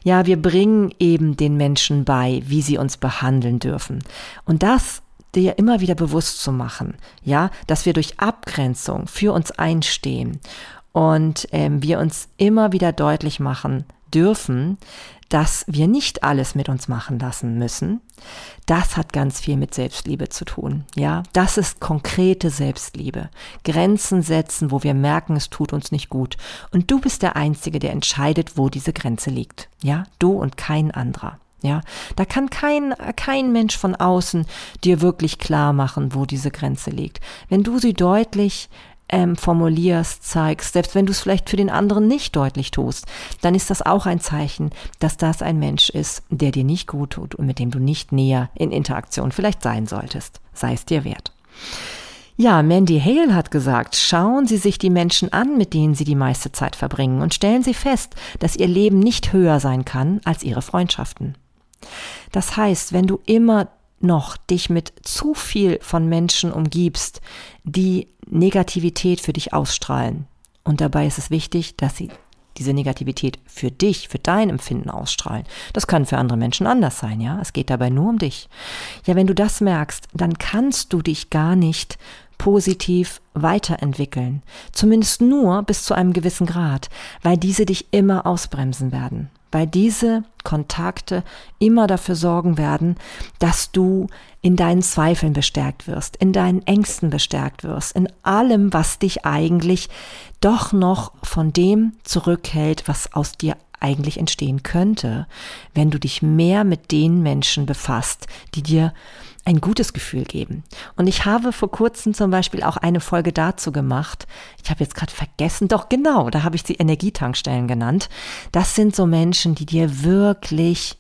Ja, wir bringen eben den Menschen bei, wie sie uns behandeln dürfen. Und das dir immer wieder bewusst zu machen, ja, dass wir durch Abgrenzung für uns einstehen und ähm, wir uns immer wieder deutlich machen dürfen, dass wir nicht alles mit uns machen lassen müssen, das hat ganz viel mit Selbstliebe zu tun. Ja, das ist konkrete Selbstliebe. Grenzen setzen, wo wir merken, es tut uns nicht gut. Und du bist der Einzige, der entscheidet, wo diese Grenze liegt. Ja, du und kein anderer. Ja, da kann kein, kein Mensch von außen dir wirklich klar machen, wo diese Grenze liegt. Wenn du sie deutlich ähm, formulierst, zeigst, selbst wenn du es vielleicht für den anderen nicht deutlich tust, dann ist das auch ein Zeichen, dass das ein Mensch ist, der dir nicht gut tut und mit dem du nicht näher in Interaktion vielleicht sein solltest. Sei es dir wert. Ja, Mandy Hale hat gesagt, schauen Sie sich die Menschen an, mit denen Sie die meiste Zeit verbringen und stellen Sie fest, dass Ihr Leben nicht höher sein kann als Ihre Freundschaften. Das heißt, wenn du immer noch dich mit zu viel von Menschen umgibst, die Negativität für dich ausstrahlen. Und dabei ist es wichtig, dass sie diese Negativität für dich, für dein Empfinden ausstrahlen. Das kann für andere Menschen anders sein, ja. Es geht dabei nur um dich. Ja, wenn du das merkst, dann kannst du dich gar nicht positiv weiterentwickeln. Zumindest nur bis zu einem gewissen Grad, weil diese dich immer ausbremsen werden weil diese Kontakte immer dafür sorgen werden, dass du in deinen Zweifeln bestärkt wirst, in deinen Ängsten bestärkt wirst, in allem, was dich eigentlich doch noch von dem zurückhält, was aus dir eigentlich entstehen könnte, wenn du dich mehr mit den Menschen befasst, die dir ein gutes Gefühl geben. Und ich habe vor kurzem zum Beispiel auch eine Folge dazu gemacht. Ich habe jetzt gerade vergessen, doch genau, da habe ich sie Energietankstellen genannt. Das sind so Menschen, die dir wirklich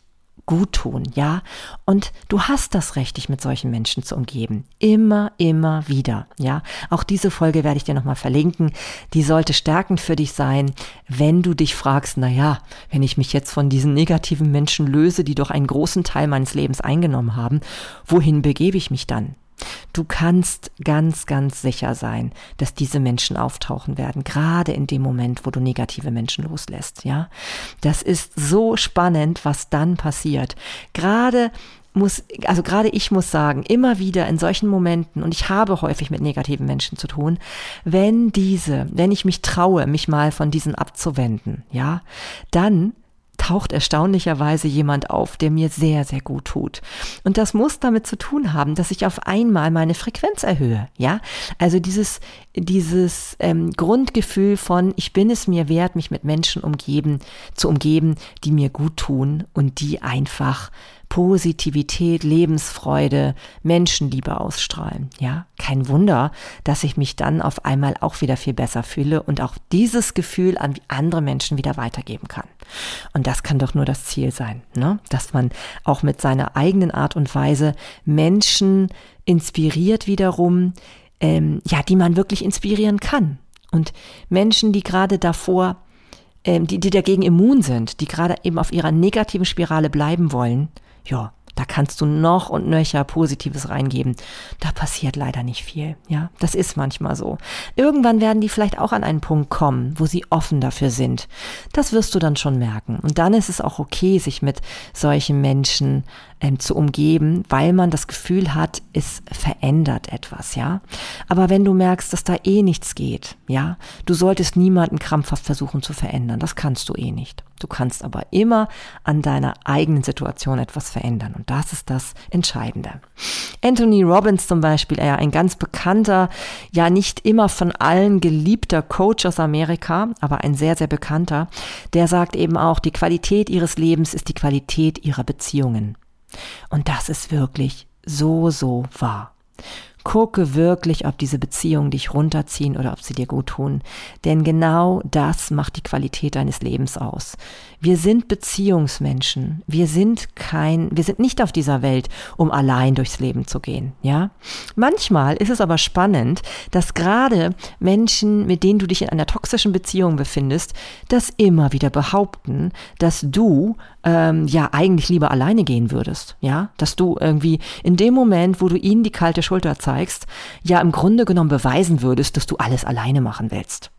gut tun, ja? Und du hast das Recht, dich mit solchen Menschen zu umgeben. Immer, immer wieder, ja? Auch diese Folge werde ich dir nochmal verlinken. Die sollte stärkend für dich sein, wenn du dich fragst, na ja, wenn ich mich jetzt von diesen negativen Menschen löse, die doch einen großen Teil meines Lebens eingenommen haben, wohin begebe ich mich dann? Du kannst ganz, ganz sicher sein, dass diese Menschen auftauchen werden, gerade in dem Moment, wo du negative Menschen loslässt, ja. Das ist so spannend, was dann passiert. Gerade muss, also gerade ich muss sagen, immer wieder in solchen Momenten, und ich habe häufig mit negativen Menschen zu tun, wenn diese, wenn ich mich traue, mich mal von diesen abzuwenden, ja, dann taucht erstaunlicherweise jemand auf, der mir sehr, sehr gut tut. Und das muss damit zu tun haben, dass ich auf einmal meine Frequenz erhöhe. Ja, also dieses, dieses ähm, Grundgefühl von, ich bin es mir wert, mich mit Menschen umgeben, zu umgeben, die mir gut tun und die einfach Positivität, Lebensfreude, Menschenliebe ausstrahlen. Ja, kein Wunder, dass ich mich dann auf einmal auch wieder viel besser fühle und auch dieses Gefühl an andere Menschen wieder weitergeben kann. Und das kann doch nur das Ziel sein, ne? dass man auch mit seiner eigenen Art und Weise Menschen inspiriert wiederum, ähm, ja, die man wirklich inspirieren kann. Und Menschen, die gerade davor ähm, die, die dagegen immun sind, die gerade eben auf ihrer negativen Spirale bleiben wollen, ja, da kannst du noch und nöcher Positives reingeben. Da passiert leider nicht viel. Ja, das ist manchmal so. Irgendwann werden die vielleicht auch an einen Punkt kommen, wo sie offen dafür sind. Das wirst du dann schon merken. Und dann ist es auch okay, sich mit solchen Menschen ähm, zu umgeben, weil man das Gefühl hat, es verändert etwas, ja. Aber wenn du merkst, dass da eh nichts geht, ja, du solltest niemanden krampfhaft versuchen zu verändern. Das kannst du eh nicht. Du kannst aber immer an deiner eigenen Situation etwas verändern. Und das ist das Entscheidende. Anthony Robbins zum Beispiel, er ein ganz bekannter, ja nicht immer von allen geliebter Coach aus Amerika, aber ein sehr, sehr bekannter, der sagt eben auch, die Qualität ihres Lebens ist die Qualität ihrer Beziehungen. Und das ist wirklich so, so wahr. Gucke wirklich, ob diese Beziehungen dich runterziehen oder ob sie dir gut tun. Denn genau das macht die Qualität deines Lebens aus. Wir sind Beziehungsmenschen. Wir sind kein, wir sind nicht auf dieser Welt, um allein durchs Leben zu gehen, ja? Manchmal ist es aber spannend, dass gerade Menschen, mit denen du dich in einer toxischen Beziehung befindest, das immer wieder behaupten, dass du ähm, ja eigentlich lieber alleine gehen würdest, ja? Dass du irgendwie in dem Moment, wo du ihnen die kalte Schulter zeigst, ja im Grunde genommen beweisen würdest, dass du alles alleine machen willst.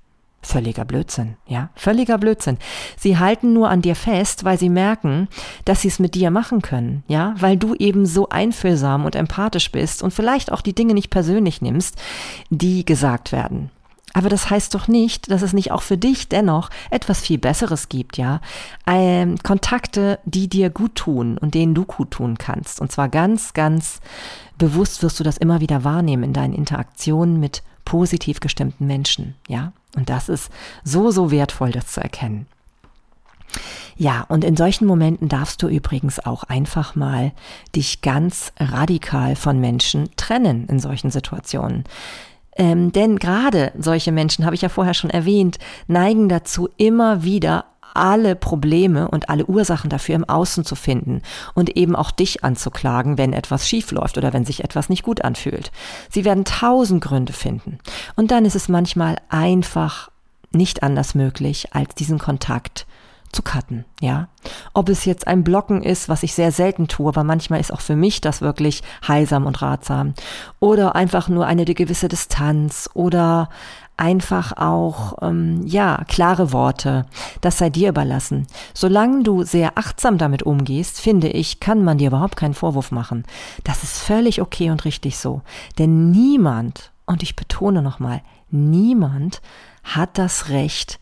Völliger Blödsinn, ja, völliger Blödsinn. Sie halten nur an dir fest, weil sie merken, dass sie es mit dir machen können, ja, weil du eben so einfühlsam und empathisch bist und vielleicht auch die Dinge nicht persönlich nimmst, die gesagt werden. Aber das heißt doch nicht, dass es nicht auch für dich dennoch etwas viel Besseres gibt, ja. Ähm, Kontakte, die dir gut tun und denen du gut tun kannst. Und zwar ganz, ganz bewusst wirst du das immer wieder wahrnehmen in deinen Interaktionen mit positiv gestimmten Menschen, ja. Und das ist so, so wertvoll, das zu erkennen. Ja, und in solchen Momenten darfst du übrigens auch einfach mal dich ganz radikal von Menschen trennen in solchen Situationen. Ähm, denn gerade solche Menschen, habe ich ja vorher schon erwähnt, neigen dazu, immer wieder alle Probleme und alle Ursachen dafür im Außen zu finden und eben auch dich anzuklagen, wenn etwas schief läuft oder wenn sich etwas nicht gut anfühlt. Sie werden tausend Gründe finden. Und dann ist es manchmal einfach nicht anders möglich, als diesen Kontakt zu cutten, ja. Ob es jetzt ein Blocken ist, was ich sehr selten tue, aber manchmal ist auch für mich das wirklich heilsam und ratsam. Oder einfach nur eine gewisse Distanz oder einfach auch, ähm, ja, klare Worte. Das sei dir überlassen. Solange du sehr achtsam damit umgehst, finde ich, kann man dir überhaupt keinen Vorwurf machen. Das ist völlig okay und richtig so. Denn niemand, und ich betone nochmal, niemand hat das Recht,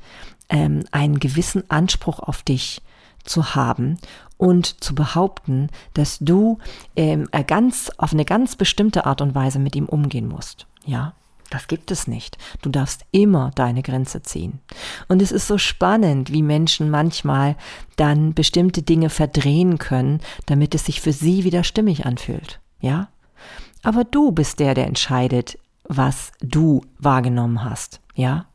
ähm, einen gewissen Anspruch auf dich zu haben und zu behaupten, dass du ähm, ganz auf eine ganz bestimmte Art und Weise mit ihm umgehen musst. Ja, das gibt es nicht. Du darfst immer deine Grenze ziehen. Und es ist so spannend, wie Menschen manchmal dann bestimmte Dinge verdrehen können, damit es sich für sie wieder stimmig anfühlt. Ja? Aber du bist der, der entscheidet, was du wahrgenommen hast. Ja?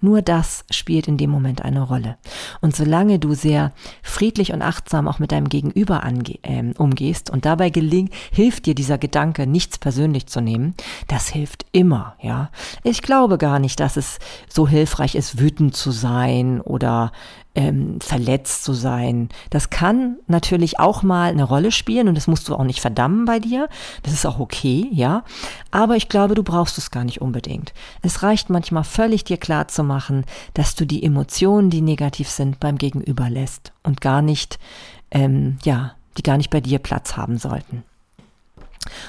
Nur das spielt in dem Moment eine Rolle. Und solange du sehr friedlich und achtsam auch mit deinem Gegenüber äh, umgehst und dabei gelingt, hilft dir dieser Gedanke, nichts persönlich zu nehmen, das hilft immer, ja. Ich glaube gar nicht, dass es so hilfreich ist, wütend zu sein oder ähm, verletzt zu sein. Das kann natürlich auch mal eine Rolle spielen und das musst du auch nicht verdammen bei dir. Das ist auch okay, ja. Aber ich glaube, du brauchst es gar nicht unbedingt. Es reicht manchmal völlig dir klar zu machen, dass du die Emotionen, die negativ sind, beim Gegenüber lässt und gar nicht, ähm, ja, die gar nicht bei dir Platz haben sollten.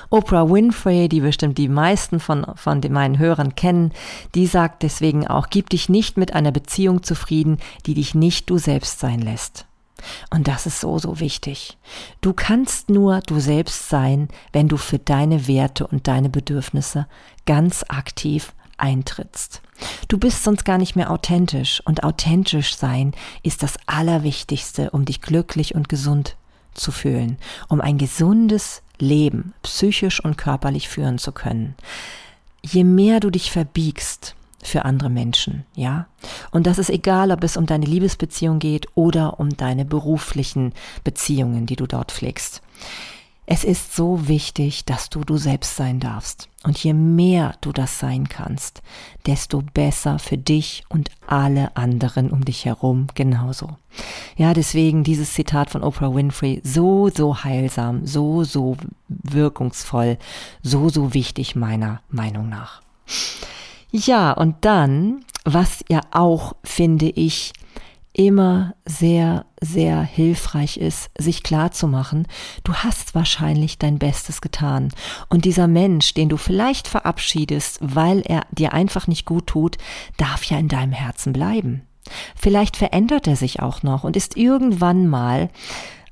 Oprah Winfrey, die bestimmt die meisten von, von den, meinen Hörern kennen, die sagt deswegen auch, gib dich nicht mit einer Beziehung zufrieden, die dich nicht du selbst sein lässt. Und das ist so, so wichtig. Du kannst nur du selbst sein, wenn du für deine Werte und deine Bedürfnisse ganz aktiv eintrittst. Du bist sonst gar nicht mehr authentisch und authentisch sein ist das Allerwichtigste, um dich glücklich und gesund zu fühlen, um ein gesundes Leben psychisch und körperlich führen zu können. Je mehr du dich verbiegst für andere Menschen, ja, und das ist egal, ob es um deine Liebesbeziehung geht oder um deine beruflichen Beziehungen, die du dort pflegst. Es ist so wichtig, dass du du selbst sein darfst. Und je mehr du das sein kannst, desto besser für dich und alle anderen um dich herum genauso. Ja, deswegen dieses Zitat von Oprah Winfrey so, so heilsam, so, so wirkungsvoll, so, so wichtig meiner Meinung nach. Ja, und dann, was ja auch, finde ich, immer sehr, sehr hilfreich ist, sich klar zu machen, du hast wahrscheinlich dein Bestes getan. Und dieser Mensch, den du vielleicht verabschiedest, weil er dir einfach nicht gut tut, darf ja in deinem Herzen bleiben. Vielleicht verändert er sich auch noch und ist irgendwann mal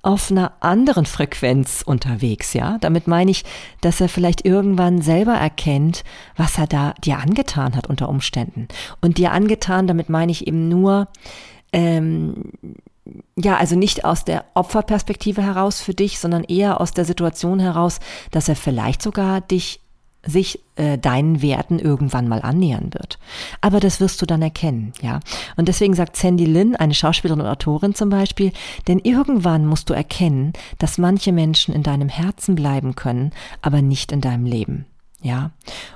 auf einer anderen Frequenz unterwegs, ja. Damit meine ich, dass er vielleicht irgendwann selber erkennt, was er da dir angetan hat unter Umständen. Und dir angetan, damit meine ich eben nur, ähm, ja, also nicht aus der Opferperspektive heraus für dich, sondern eher aus der Situation heraus, dass er vielleicht sogar dich sich äh, deinen Werten irgendwann mal annähern wird. Aber das wirst du dann erkennen, ja. Und deswegen sagt Sandy Lynn, eine Schauspielerin und Autorin zum Beispiel, denn irgendwann musst du erkennen, dass manche Menschen in deinem Herzen bleiben können, aber nicht in deinem Leben. Ja,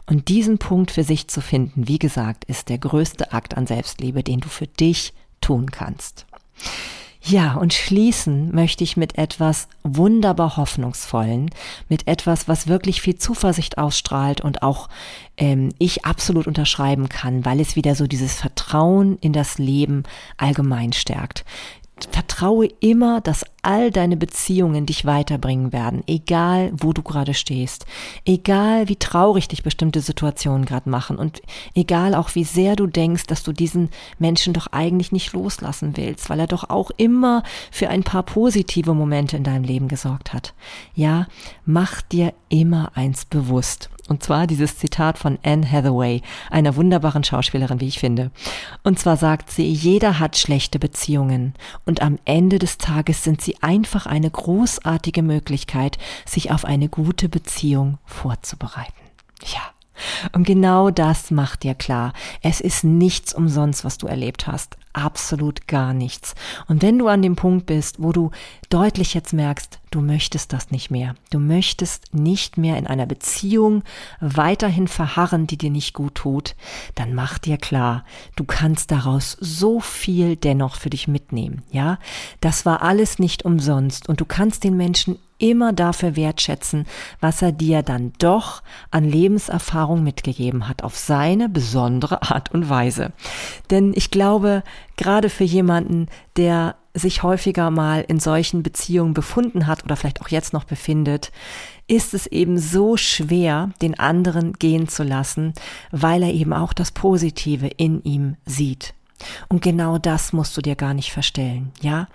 und diesen Punkt für sich zu finden, wie gesagt, ist der größte Akt an Selbstliebe, den du für dich tun kannst. Ja, und schließen möchte ich mit etwas wunderbar Hoffnungsvollen, mit etwas, was wirklich viel Zuversicht ausstrahlt und auch ähm, ich absolut unterschreiben kann, weil es wieder so dieses Vertrauen in das Leben allgemein stärkt. Vertraue immer, dass all deine Beziehungen dich weiterbringen werden, egal wo du gerade stehst, egal wie traurig dich bestimmte Situationen gerade machen und egal auch wie sehr du denkst, dass du diesen Menschen doch eigentlich nicht loslassen willst, weil er doch auch immer für ein paar positive Momente in deinem Leben gesorgt hat. Ja, mach dir immer eins bewusst. Und zwar dieses Zitat von Anne Hathaway, einer wunderbaren Schauspielerin, wie ich finde. Und zwar sagt sie, jeder hat schlechte Beziehungen und am Ende des Tages sind sie einfach eine großartige Möglichkeit, sich auf eine gute Beziehung vorzubereiten. Ja. Und genau das macht dir klar. Es ist nichts umsonst, was du erlebt hast absolut gar nichts. Und wenn du an dem Punkt bist, wo du deutlich jetzt merkst, du möchtest das nicht mehr, du möchtest nicht mehr in einer Beziehung weiterhin verharren, die dir nicht gut tut, dann mach dir klar, du kannst daraus so viel dennoch für dich mitnehmen, ja? Das war alles nicht umsonst und du kannst den Menschen immer dafür wertschätzen, was er dir dann doch an Lebenserfahrung mitgegeben hat, auf seine besondere Art und Weise. Denn ich glaube, gerade für jemanden, der sich häufiger mal in solchen Beziehungen befunden hat oder vielleicht auch jetzt noch befindet, ist es eben so schwer, den anderen gehen zu lassen, weil er eben auch das Positive in ihm sieht. Und genau das musst du dir gar nicht verstellen, ja?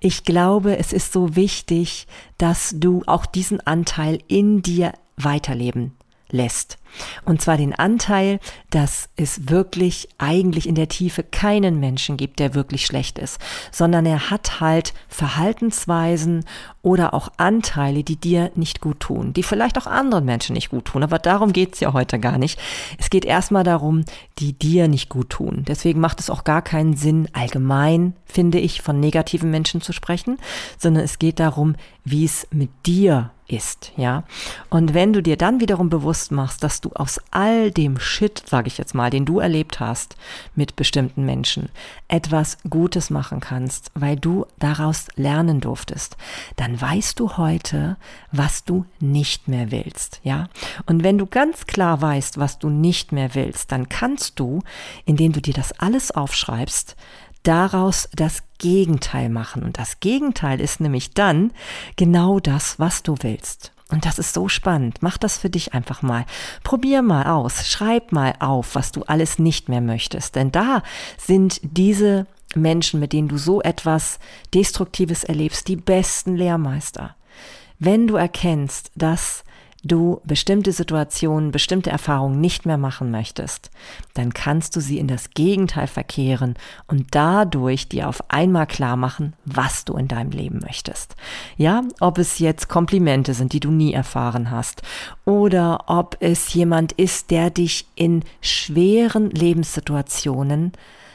Ich glaube, es ist so wichtig, dass du auch diesen Anteil in dir weiterleben lässt. Und zwar den Anteil, dass es wirklich eigentlich in der Tiefe keinen Menschen gibt, der wirklich schlecht ist, sondern er hat halt Verhaltensweisen oder auch Anteile, die dir nicht gut tun, die vielleicht auch anderen Menschen nicht gut tun. Aber darum geht's ja heute gar nicht. Es geht erstmal darum, die dir nicht gut tun. Deswegen macht es auch gar keinen Sinn, allgemein, finde ich, von negativen Menschen zu sprechen, sondern es geht darum, wie es mit dir ist, ja. Und wenn du dir dann wiederum bewusst machst, dass du aus all dem Shit, sage ich jetzt mal, den du erlebt hast mit bestimmten Menschen, etwas Gutes machen kannst, weil du daraus lernen durftest, dann weißt du heute, was du nicht mehr willst, ja? Und wenn du ganz klar weißt, was du nicht mehr willst, dann kannst du, indem du dir das alles aufschreibst, daraus das Gegenteil machen. Und das Gegenteil ist nämlich dann genau das, was du willst. Und das ist so spannend. Mach das für dich einfach mal. Probier mal aus. Schreib mal auf, was du alles nicht mehr möchtest. Denn da sind diese Menschen, mit denen du so etwas Destruktives erlebst, die besten Lehrmeister. Wenn du erkennst, dass du bestimmte Situationen, bestimmte Erfahrungen nicht mehr machen möchtest, dann kannst du sie in das Gegenteil verkehren und dadurch dir auf einmal klar machen, was du in deinem Leben möchtest. Ja, ob es jetzt Komplimente sind, die du nie erfahren hast, oder ob es jemand ist, der dich in schweren Lebenssituationen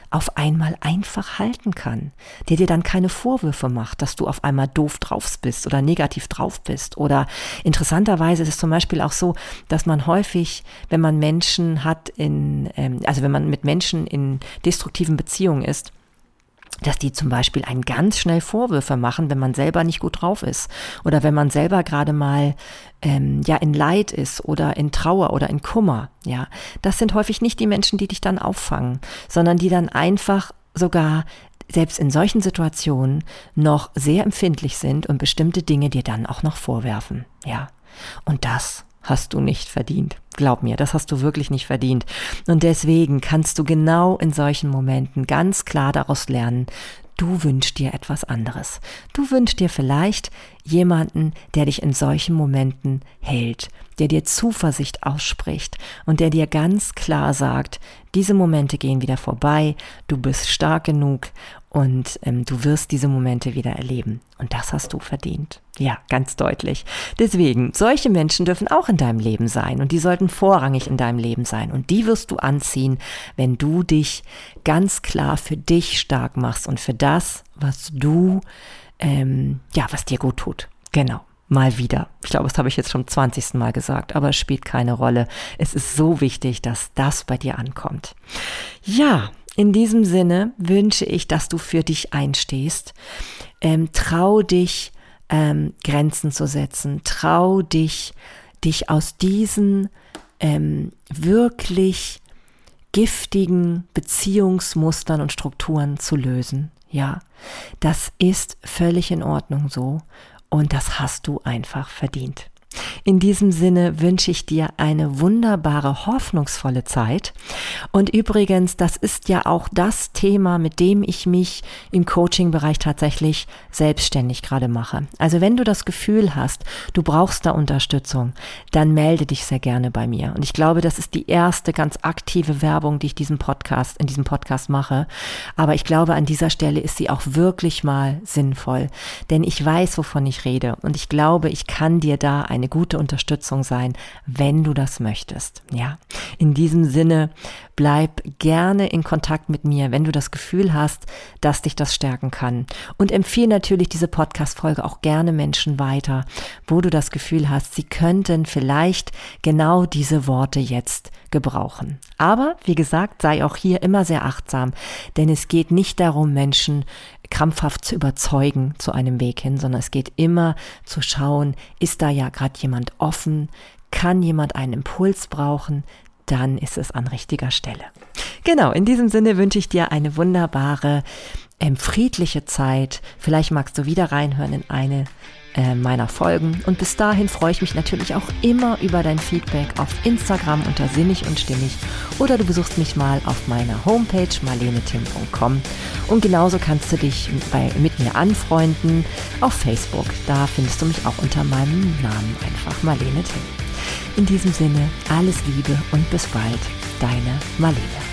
auf einmal einfach halten kann, der dir dann keine Vorwürfe macht, dass du auf einmal doof drauf bist oder negativ drauf bist. Oder interessanterweise ist es zum Beispiel auch so, dass man häufig, wenn man Menschen hat in, ähm, also wenn man mit Menschen in destruktiven Beziehungen ist, dass die zum Beispiel einen ganz schnell Vorwürfe machen, wenn man selber nicht gut drauf ist oder wenn man selber gerade mal ähm, ja in Leid ist oder in Trauer oder in Kummer. Ja, das sind häufig nicht die Menschen, die dich dann auffangen, sondern die dann einfach sogar selbst in solchen Situationen noch sehr empfindlich sind und bestimmte Dinge dir dann auch noch vorwerfen. Ja, und das hast du nicht verdient. Glaub mir, das hast du wirklich nicht verdient. Und deswegen kannst du genau in solchen Momenten ganz klar daraus lernen, du wünschst dir etwas anderes. Du wünschst dir vielleicht jemanden, der dich in solchen Momenten hält, der dir Zuversicht ausspricht und der dir ganz klar sagt, diese Momente gehen wieder vorbei, du bist stark genug und ähm, du wirst diese Momente wieder erleben. Und das hast du verdient. Ja, ganz deutlich. Deswegen, solche Menschen dürfen auch in deinem Leben sein und die sollten vorrangig in deinem Leben sein. Und die wirst du anziehen, wenn du dich ganz klar für dich stark machst und für das, was du, ähm, ja, was dir gut tut. Genau. Mal wieder. Ich glaube, das habe ich jetzt schon 20. Mal gesagt, aber es spielt keine Rolle. Es ist so wichtig, dass das bei dir ankommt. Ja, in diesem Sinne wünsche ich, dass du für dich einstehst. Ähm, trau dich, ähm, Grenzen zu setzen. Trau dich, dich aus diesen ähm, wirklich giftigen Beziehungsmustern und Strukturen zu lösen. Ja, das ist völlig in Ordnung so und das hast du einfach verdient. In diesem Sinne wünsche ich dir eine wunderbare, hoffnungsvolle Zeit. Und übrigens, das ist ja auch das Thema, mit dem ich mich im Coaching-Bereich tatsächlich selbstständig gerade mache. Also wenn du das Gefühl hast, du brauchst da Unterstützung, dann melde dich sehr gerne bei mir. Und ich glaube, das ist die erste ganz aktive Werbung, die ich diesem Podcast, in diesem Podcast mache. Aber ich glaube, an dieser Stelle ist sie auch wirklich mal sinnvoll. Denn ich weiß, wovon ich rede. Und ich glaube, ich kann dir da eine eine gute Unterstützung sein, wenn du das möchtest. Ja, in diesem Sinne bleib gerne in Kontakt mit mir, wenn du das Gefühl hast, dass dich das stärken kann. Und empfehle natürlich diese Podcast-Folge auch gerne Menschen weiter, wo du das Gefühl hast, sie könnten vielleicht genau diese Worte jetzt gebrauchen. Aber wie gesagt, sei auch hier immer sehr achtsam, denn es geht nicht darum, Menschen krampfhaft zu überzeugen zu einem Weg hin, sondern es geht immer zu schauen, ist da ja gerade jemand offen, kann jemand einen Impuls brauchen, dann ist es an richtiger Stelle. Genau, in diesem Sinne wünsche ich dir eine wunderbare, ähm, friedliche Zeit. Vielleicht magst du wieder reinhören in eine äh, meiner Folgen. Und bis dahin freue ich mich natürlich auch immer über dein Feedback auf Instagram unter sinnig und stimmig oder du besuchst mich mal auf meiner Homepage marlenetim.com und genauso kannst du dich bei, mit mir anfreunden auf Facebook. Da findest du mich auch unter meinem Namen einfach Marlene Tim. In diesem Sinne alles Liebe und bis bald, deine Marlene.